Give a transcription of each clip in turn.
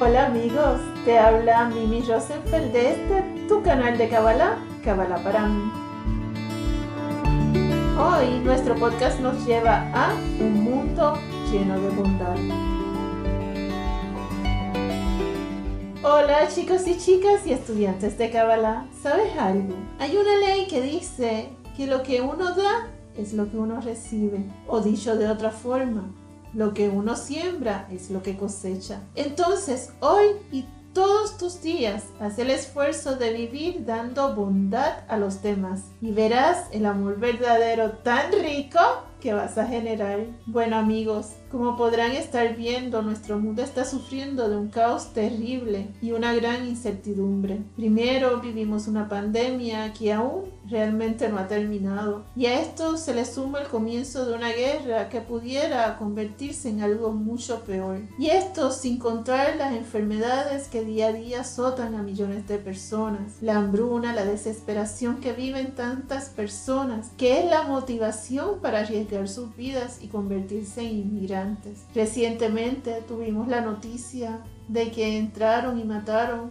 Hola amigos, te habla Mimi Rosenfeld de este, tu canal de Kabbalah, Kabbalah para mí. Hoy nuestro podcast nos lleva a un mundo lleno de bondad. Hola chicos y chicas y estudiantes de Kabbalah, ¿sabes algo? Hay una ley que dice que lo que uno da es lo que uno recibe, o dicho de otra forma, lo que uno siembra es lo que cosecha. Entonces, hoy y todos tus días, haz el esfuerzo de vivir dando bondad a los demás y verás el amor verdadero tan rico que vas a generar. Bueno amigos, como podrán estar viendo, nuestro mundo está sufriendo de un caos terrible y una gran incertidumbre. Primero vivimos una pandemia que aún realmente no ha terminado y a esto se le suma el comienzo de una guerra que pudiera convertirse en algo mucho peor. Y esto sin contar las enfermedades que día a día azotan a millones de personas, la hambruna, la desesperación que viven tantas personas, que es la motivación para arriesgar sus vidas y convertirse en inmigrantes. Recientemente tuvimos la noticia de que entraron y mataron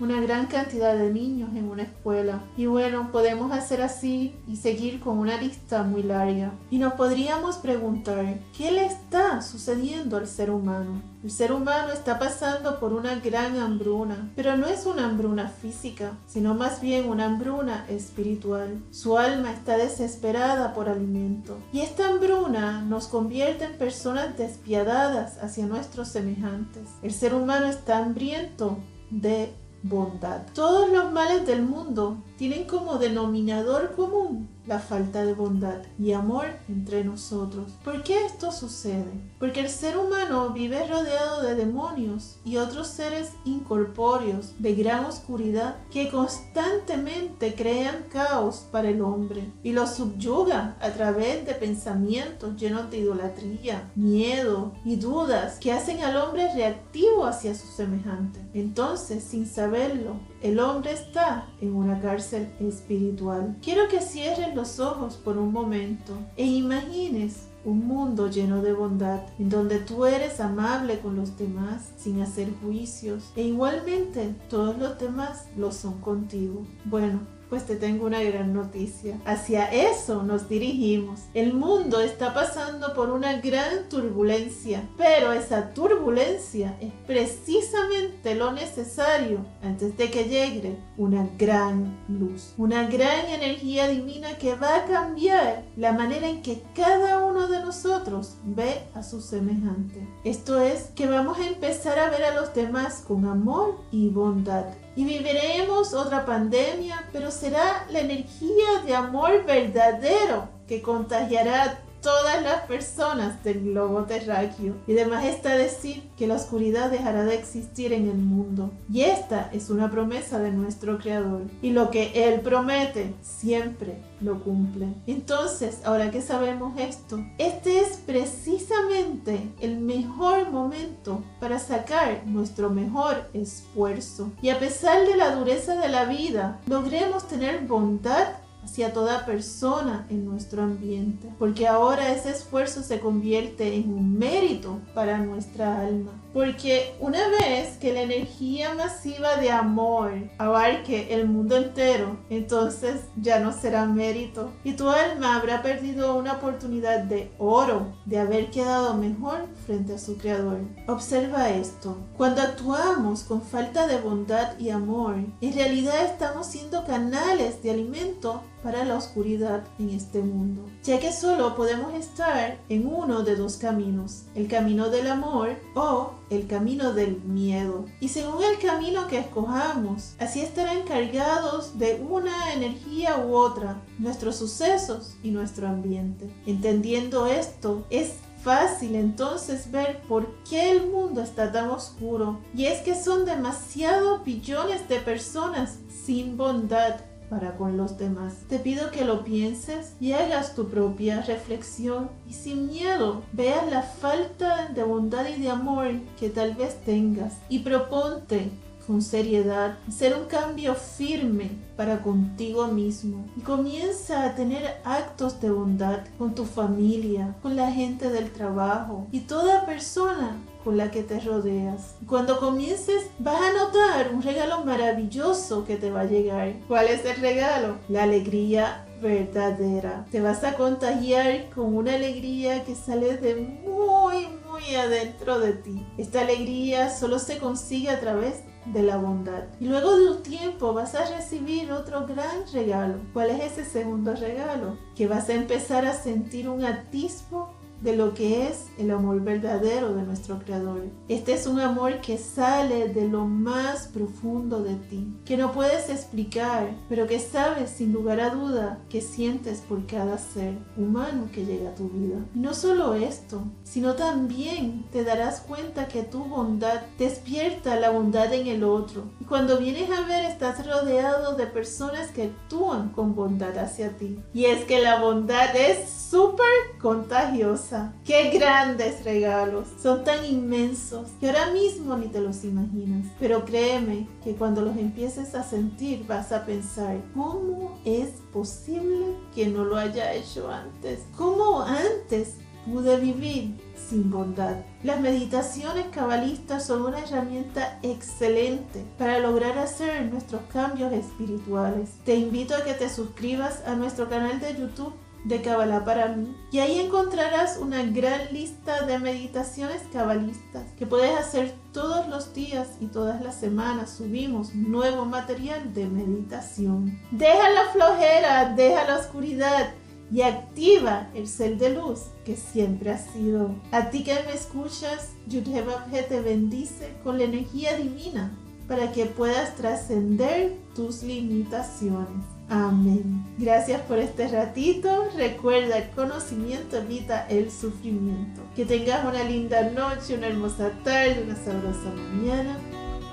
una gran cantidad de niños en una escuela. Y bueno, podemos hacer así y seguir con una lista muy larga. Y nos podríamos preguntar, ¿qué le está sucediendo al ser humano? El ser humano está pasando por una gran hambruna, pero no es una hambruna física, sino más bien una hambruna espiritual. Su alma está desesperada por alimento. Y esta hambruna nos convierte en personas despiadadas hacia nuestros semejantes. El ser humano está hambriento de bondad. Todos los males del mundo tienen como denominador común la falta de bondad y amor entre nosotros. ¿Por qué esto sucede? Porque el ser humano vive rodeado de demonios y otros seres incorpóreos de gran oscuridad que constantemente crean caos para el hombre y lo subyugan a través de pensamientos llenos de idolatría, miedo y dudas que hacen al hombre reactivo hacia su semejante. Entonces, sin saberlo, el hombre está en una cárcel espiritual. Quiero que cierren los ojos por un momento e imagines un mundo lleno de bondad, en donde tú eres amable con los demás sin hacer juicios e igualmente todos los demás lo son contigo. Bueno, pues te tengo una gran noticia. Hacia eso nos dirigimos. El mundo está pasando por una gran turbulencia, pero esa turbulencia es precisamente lo necesario antes de que llegue una gran luz, una gran energía divina que va a cambiar la manera en que cada uno de nosotros ve a su semejante. Esto es que vamos a empezar a ver a los demás con amor y bondad y viviremos otra pandemia, pero será la energía de amor verdadero que contagiará todas las personas del globo terráqueo. Y además está decir que la oscuridad dejará de existir en el mundo. Y esta es una promesa de nuestro Creador. Y lo que Él promete siempre lo cumple. Entonces, ahora que sabemos esto, este es precisamente el mejor momento para sacar nuestro mejor esfuerzo. Y a pesar de la dureza de la vida, logremos tener bondad hacia toda persona en nuestro ambiente, porque ahora ese esfuerzo se convierte en un mérito para nuestra alma. Porque una vez que la energía masiva de amor abarque el mundo entero, entonces ya no será mérito y tu alma habrá perdido una oportunidad de oro de haber quedado mejor frente a su creador. Observa esto. Cuando actuamos con falta de bondad y amor, en realidad estamos siendo canales de alimento para la oscuridad en este mundo, ya que solo podemos estar en uno de dos caminos, el camino del amor o el camino del miedo. Y según el camino que escojamos, así estarán cargados de una energía u otra nuestros sucesos y nuestro ambiente. Entendiendo esto, es fácil entonces ver por qué el mundo está tan oscuro. Y es que son demasiados billones de personas sin bondad para con los demás. Te pido que lo pienses y hagas tu propia reflexión y sin miedo veas la falta de bondad y de amor que tal vez tengas y proponte con seriedad, ser un cambio firme para contigo mismo y comienza a tener actos de bondad con tu familia, con la gente del trabajo y toda persona con la que te rodeas. Cuando comiences vas a notar un regalo maravilloso que te va a llegar. ¿Cuál es el regalo? La alegría verdadera. Te vas a contagiar con una alegría que sale de muy, muy adentro de ti. Esta alegría solo se consigue a través de la bondad. Y luego de un tiempo vas a recibir otro gran regalo. ¿Cuál es ese segundo regalo? Que vas a empezar a sentir un atisbo de lo que es el amor verdadero de nuestro Creador. Este es un amor que sale de lo más profundo de ti, que no puedes explicar, pero que sabes sin lugar a duda que sientes por cada ser humano que llega a tu vida. No solo esto, sino también te darás cuenta que tu bondad despierta la bondad en el otro. Y cuando vienes a ver estás rodeado de personas que actúan con bondad hacia ti. Y es que la bondad es súper contagiosa. Qué grandes regalos. Son tan inmensos que ahora mismo ni te los imaginas. Pero créeme que cuando los empieces a sentir vas a pensar, ¿cómo es posible que no lo haya hecho antes? ¿Cómo antes pude vivir sin bondad. Las meditaciones cabalistas son una herramienta excelente para lograr hacer nuestros cambios espirituales. Te invito a que te suscribas a nuestro canal de YouTube de Kabbalah para mí y ahí encontrarás una gran lista de meditaciones cabalistas que puedes hacer todos los días y todas las semanas subimos nuevo material de meditación. Deja la flojera, deja la oscuridad y activa el cel de luz que siempre ha sido. A ti que me escuchas, Yudhebabje te bendice con la energía divina para que puedas trascender tus limitaciones. Amén. Gracias por este ratito. Recuerda, el conocimiento evita el sufrimiento. Que tengas una linda noche, una hermosa tarde, una sabrosa mañana.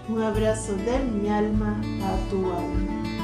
Un abrazo de mi alma a tu alma.